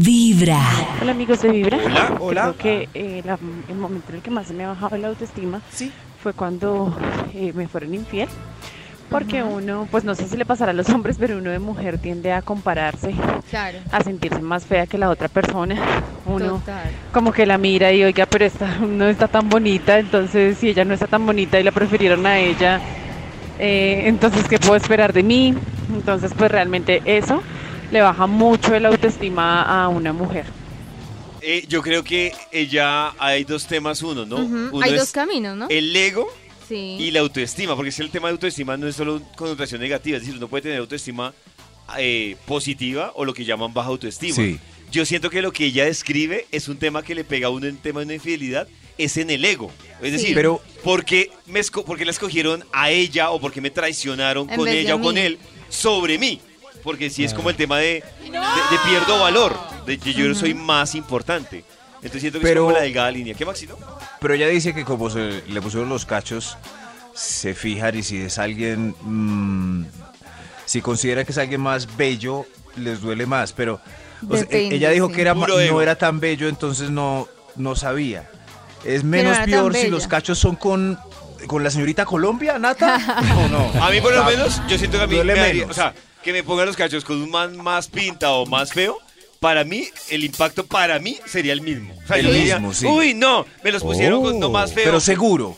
Vibra. Hola amigos de Vibra. Hola, hola. Creo que eh, la- el momento en el que más se me ha bajado la autoestima Sí. fue cuando eh, me fueron infiel. Porque uno, pues no sé si le pasará a los hombres, pero uno de mujer tiende a compararse, Claro. a sentirse más fea que la otra persona. Uno Total. como que la mira y oiga, pero esta no está tan bonita, entonces si ella no está tan bonita y la prefirieron a ella, eh, entonces ¿qué puedo esperar de mí? Entonces pues realmente eso le baja mucho el autoestima a una mujer. Eh, yo creo que ella hay dos temas, uno, ¿no? Uno Hay dos caminos, ¿no? el ego Sí. y la autoestima, porque que el tema de autoestima no es solo connotación negativa, es decir, uno puede tener autoestima eh, positiva o lo que llaman baja autoestima. Sí. Yo siento que lo que ella describe es un tema que le pega a uno en tema de una infidelidad, es en el ego. Es decir, Pero- ¿por qué, me esco- por qué la escogieron a ella o por qué me traicionaron En con ella o con él sobre mí? Porque si es como el tema de, de, de pierdo valor, de que yo soy más importante. Entonces siento que Pero- es como la delgada línea. ¿Qué, Maxito? Pero ella dice que como se le pusieron los cachos, se fijan y si es alguien, mm, si considera que es alguien más bello, les duele más. Pero o sea, Depende, ella dijo sí. que era, ego. no era tan bello, entonces no, no sabía. Es no menos tan peor si los cachos son con, con la señorita Colombia, Nata. ¿O no? A mí por lo menos, yo siento que a mí duele me haría- menos. o sea, que me pongan los cachos con un man más pinta o más feo, para mí, el impacto para mí sería el mismo. O sea, El yo diría, mismo, sí. Uy, no, me los pusieron con no más feo. Pero seguro.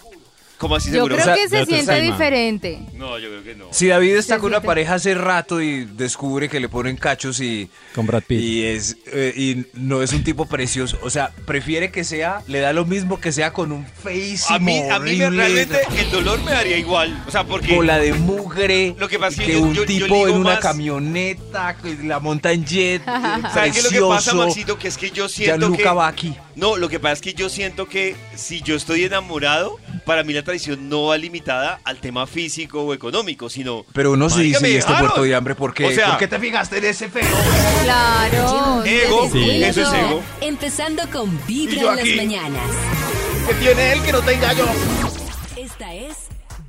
¿Cómo así Yo seguro? creo O sea, que se siente diferente. No, yo creo que no. Si David está Se con una pareja hace rato y descubre que le ponen cachos y Con Brad Pitt. y es eh, y no es un tipo precioso, o sea, prefiere que sea, le da lo mismo que sea con un feísimo A mí, a mí me- horrible, realmente el dolor me daría igual. O sea, porque bola de mugre, Lo que pasa es que que yo- un yo- yo tipo ligo en una más- camioneta, que la monta en jet, ¿Sabes qué es lo que pasa, precioso, Maxito? Que es que yo siento Gianluca que... No, lo que pasa es que yo siento que si yo estoy enamorado, para mí la traición no va limitada al tema físico o económico, sino... Pero uno se Marica, dice, me ¿y este dejaron. muerto de hambre por qué? O sea- ¿Por qué te fijaste en ese feo? Claro. Ego, Sí. eso es ego. Empezando con Vibra en aquí. las mañanas. ¿Qué tiene él que no tenga yo? Esta es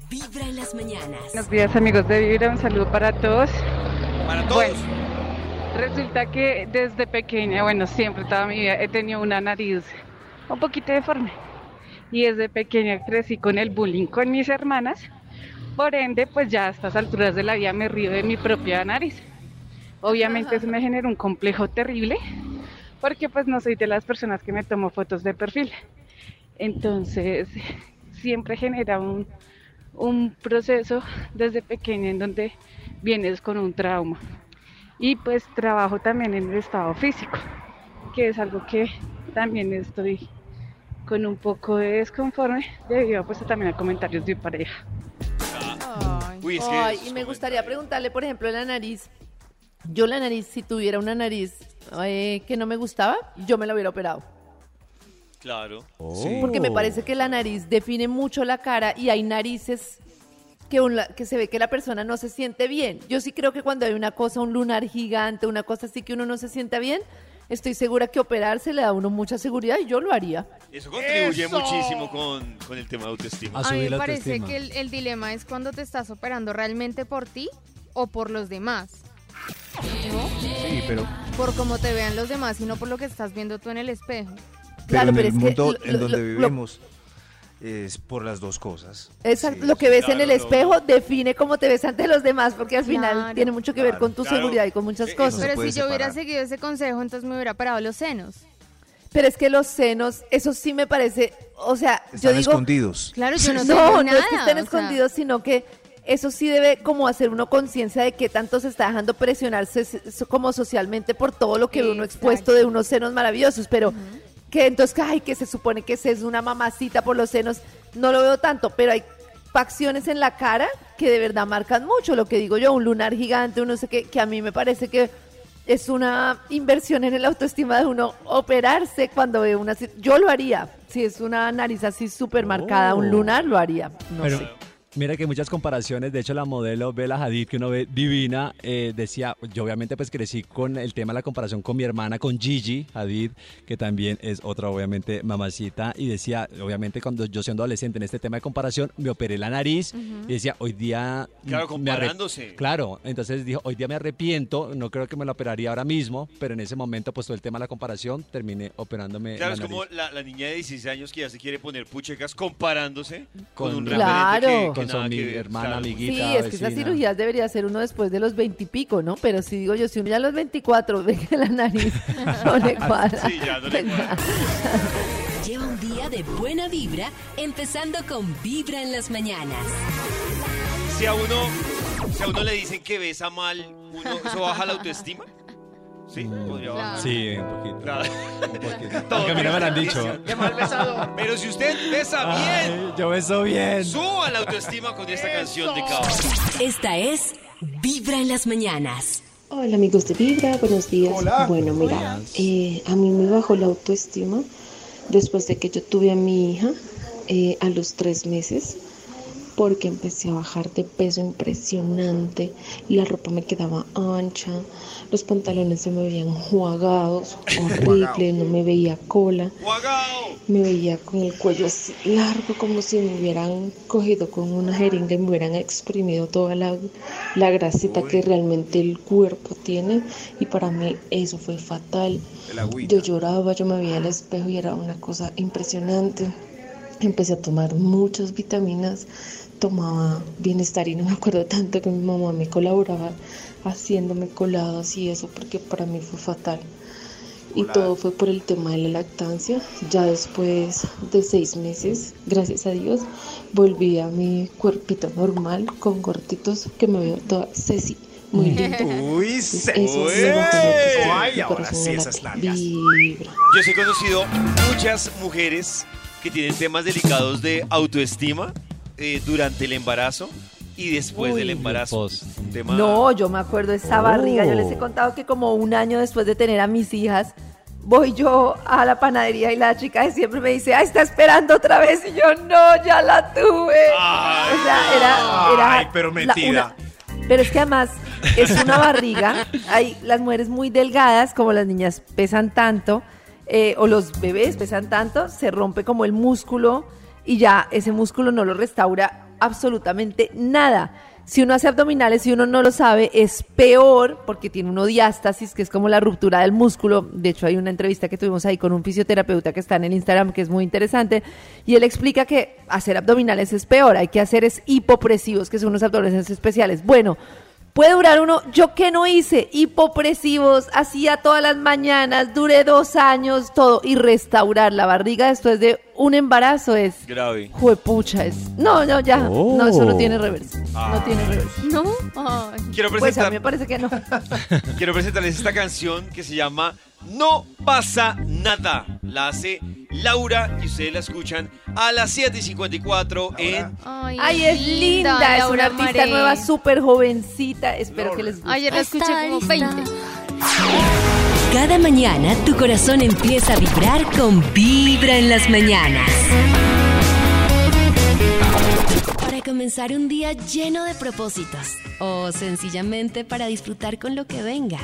Vibra en las mañanas. Buenos días amigos de Vibra, un saludo para todos. Para todos. Bueno, resulta que desde pequeña, bueno, siempre toda mi vida he tenido una nariz un poquito deforme. Y desde pequeña crecí con el bullying con mis hermanas. Por ende, pues ya a estas alturas de la vida me río de mi propia nariz. Obviamente eso me generó un complejo terrible, porque pues no soy de las personas que me tomo fotos de perfil. Entonces, siempre genera un, un proceso desde pequeña en donde vienes con un trauma. Y pues trabajo también en el estado físico, que es algo que también estoy con un poco de desconforme debido pues también a comentarios de mi pareja. Ay. Uy, es que Ay, y me gustaría preguntarle, por ejemplo, la nariz. Yo la nariz, si tuviera una nariz eh, que no me gustaba, yo me la hubiera operado. Claro. Porque me parece que la nariz define mucho la cara y hay narices que, un que se ve que la persona no se siente bien. Yo sí creo que cuando hay una cosa, un lunar gigante, una cosa así que uno no se sienta bien, estoy segura que operarse le da a uno mucha seguridad y yo lo haría. Eso contribuye muchísimo con, con el tema de autoestima. A A mí me parece autoestima. que el, el dilema es cuando te estás operando realmente por ti o por los demás. ¿No? Sí, pero Por cómo te vean los demás y no por lo que estás viendo tú en el espejo. Claro, en pero el es que mundo lo- en lo- donde lo- vivimos es por las dos cosas. Exacto, Sí. lo que ves en el no. espejo define cómo te ves ante los demás, porque al final Claro. tiene mucho que ver Claro, con tu claro. seguridad y con muchas Eh, cosas. Pero si yo hubiera seguido ese consejo, entonces me hubiera parado los senos. Pero es que los senos, eso sí me parece, o sea, yo Están digo, escondidos. Claro, yo no, no, tengo no nada. es que estén sea, escondidos, sino que eso sí debe como hacer uno conciencia de que tanto se está dejando presionarse como socialmente por todo lo que ve uno Exacto. expuesto de unos senos maravillosos, pero que entonces, ay, que se supone que es una mamacita por los senos, no lo veo tanto, pero hay facciones en la cara que de verdad marcan mucho, lo que digo yo, un lunar gigante, uno sé qué, que a mí me parece que es una inversión en el autoestima de uno operarse cuando ve una... Yo lo haría, si es una nariz así súper marcada, un lunar, lo haría. No Pero, sé. Mira que muchas comparaciones, de hecho la modelo Bella Hadid, que uno ve divina, eh, decía, yo obviamente pues crecí con el tema de la comparación con mi hermana, con Gigi Hadid, que también es otra obviamente mamacita, y decía, obviamente cuando yo siendo adolescente en este tema de comparación, me operé la nariz y decía, hoy día... Claro, comparándose. Claro, entonces dijo, hoy día me arrepiento, no creo que me la operaría ahora mismo, pero en ese momento pues todo el tema de la comparación, terminé operándome Claro, la es como la, la niña de 16 años que ya se quiere poner puchecas comparándose con, Con un la- referente Claro. que, que Que ver, hermana, claro. amiguita. Sí, es que esas cirugías debería ser uno después de los veintipico, ¿no? Pero si digo yo, si uno ya a los 24 ve que la nariz no le cuadra. Sí, ya no le cuadra. Lleva un día de buena vibra, empezando con Vibra en las mañanas. Si a uno, si a uno le dicen que besa mal, uno, ¿eso baja la autoestima? Sí, podría bajar. Sí, un poquito. Claro. Un poquito. Aunque a mí no me lo han dicho. Qué mal besador. Pero si usted besa bien, yo beso bien. suba la autoestima con esta canción de Caos. Esta es Vibra en las mañanas. Hola amigos de Vibra, buenos días. Bueno, mira, eh, a mí me bajó la autoestima después de que yo tuve a mi hija eh, a los tres meses porque empecé a bajar de peso impresionante, la ropa me quedaba ancha, los pantalones se me veían jugados, horrible, no me veía cola. Me veía con el cuello así largo, como si me hubieran cogido con una jeringa y me hubieran exprimido toda la, la grasita que realmente el cuerpo tiene. Y para mí eso fue fatal. Yo lloraba, yo me veía al espejo y era una cosa impresionante. Empecé a tomar muchas vitaminas, tomaba bienestar y no me acuerdo tanto que mi mamá me colaboraba haciéndome colados y eso porque para mí fue fatal. Y todo fue por el tema de la lactancia. Ya después de seis meses, gracias a Dios, volví a mi cuerpito normal con gorditos que me veo toda Ceci. Muy linda. Uy, se eso autoestima, Ay, ahora sí, esas late. nalgas. Vibra. Yo sí he conocido muchas mujeres que tienen temas delicados de autoestima eh, durante el embarazo y después Uy. del embarazo. Tema- No, yo me acuerdo esa barriga. Yo les he contado que como un año después de tener a mis hijas, voy yo a la panadería y la chica de siempre me dice, ah, está esperando otra vez. Y yo, no, ya la tuve. Ay. o sea, era... era Ay, pero una- pero es que además es una barriga. Hay las mujeres muy delgadas, como las niñas pesan tanto, eh, o los bebés pesan tanto, se rompe como el músculo y ya ese músculo no lo restaura absolutamente nada. Si uno hace abdominales y uno no lo sabe, es peor porque tiene una diástasis, que es como la ruptura del músculo. De hecho, hay una entrevista que tuvimos ahí con un fisioterapeuta que está en el Instagram, que es muy interesante, y él explica que hacer abdominales es peor, hay que hacer es hipopresivos, que son unos abdominales especiales. Bueno, Puede durar uno, yo que no hice, hipopresivos, hacía todas las mañanas, duré dos años, todo, y restaurar la barriga después de un embarazo es, Grave. juepucha, es, no, no, ya, no, eso no tiene reverso, no tiene reverso. ¿No? Ay. Quiero Pues a presentar, mí me parece que no. quiero presentarles esta canción que se llama No pasa nada. La hace Laura y ustedes la escuchan a las 7 y 54 en Ay, Ay, es linda, es una artista Maré. nueva, súper jovencita, espero que les guste. Ayer la escuché como 20. Cada mañana tu corazón empieza a vibrar con Vibra en las mañanas. Para comenzar un día lleno de propósitos o sencillamente para disfrutar con lo que venga.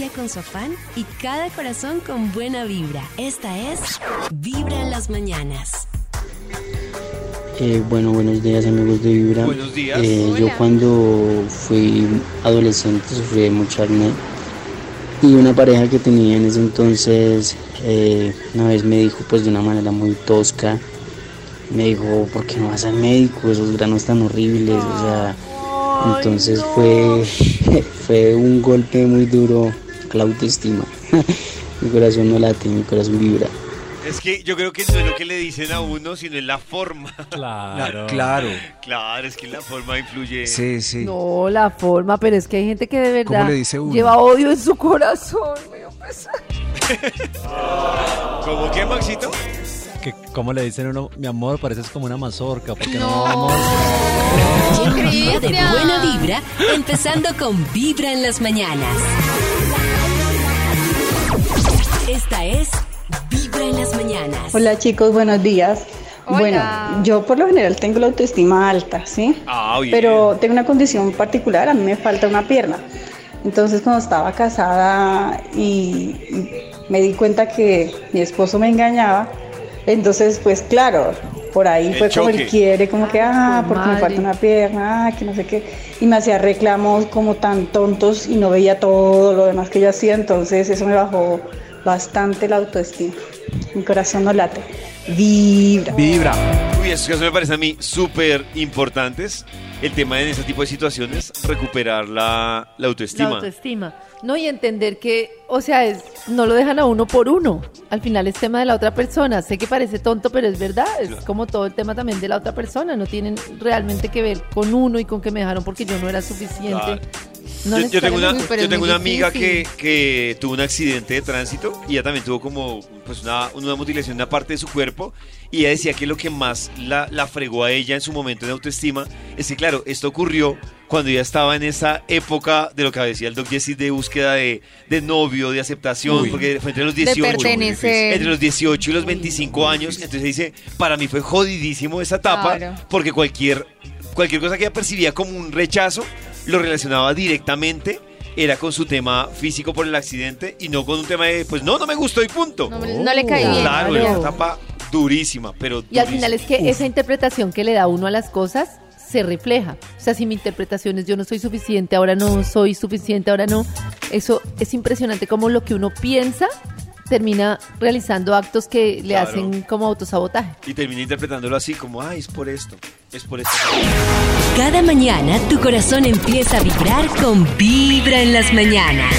Día con su afán y cada corazón con buena vibra. Esta es Vibra en las mañanas. Eh, bueno, buenos días amigos de Vibra. Buenos días. Eh, yo cuando fui adolescente sufrí de mucho acné y una pareja que tenía en ese entonces eh, una vez me dijo pues de una manera muy tosca, me dijo, ¿por qué no vas al médico? Esos granos tan horribles, o sea, entonces fue, fue un golpe muy duro la autoestima. mi corazón no late, mi corazón vibra. Es que yo creo que no es lo que le dicen a uno, sino es la forma. Claro. Claro. Claro, es que la forma influye. Sí, sí. No, la forma, pero es que hay gente que de verdad ¿Cómo le dice uno? lleva odio en su corazón. me. ¿Cómo que, Maxito? Que, ¿Cómo le dicen a uno, mi amor, pareces como una mazorca? Porque no, No. día de buena vibra, empezando con Vibra en las mañanas. Esta es Vibra en las mañanas. Hola chicos, buenos días. Bueno, yo por lo general tengo la autoestima alta, ¿sí? Ah. Pero tengo una condición particular, a mí me falta una pierna. Entonces cuando estaba casada y y me di cuenta que mi esposo me engañaba, entonces pues claro, por ahí El fue como choque. él quiere, como que, ah, pues, porque me falta una pierna, ah, que no sé qué. Y me hacía reclamos como tan tontos y no veía todo lo demás que yo hacía, entonces eso me bajó bastante la autoestima. Mi corazón no late, vibra. Vibra. Esos casos me parecen a mí súper importantes. El tema en ese tipo de situaciones, recuperar la, la La autoestima. autoestima. No, y entender que, o sea, es, no lo dejan a uno por uno. Al final es tema de la otra persona. Sé que parece tonto, pero es verdad. Es como todo el tema también de la otra persona. No tienen realmente que ver con uno y con que me dejaron porque yo no era suficiente. Claro. No yo, yo tengo una, yo tengo una amiga que, que tuvo un accidente de tránsito y ella también tuvo como pues una, una mutilación de una parte de su cuerpo y ella decía que lo que más la, la fregó a ella en su momento de autoestima es que claro, esto ocurrió cuando ella estaba en esa época de lo que decía el Doc Jesse de búsqueda de, de novio, de aceptación, Uy. porque fue entre los De 18 pertenecer. entre los 18 y los 25 años. Entonces dice, para mí fue jodidísimo esa etapa Claro. porque cualquier, cualquier cosa que ella percibía como un rechazo lo relacionaba directamente. Era con su tema físico por el accidente y no con un tema de, pues no, no me gustó y punto. No, no le caí bien. claro, era una etapa durísima, pero Y al final es que esa interpretación que le da uno a las cosas se refleja. O sea, si mi interpretación es yo no soy suficiente, ahora no soy suficiente, ahora no, eso es impresionante como lo que uno piensa termina realizando actos que le Claro. hacen como autosabotaje. Y termina interpretándolo así como, ay, es por esto, es por esto. Cada mañana tu corazón empieza a vibrar con Vibra en las mañanas.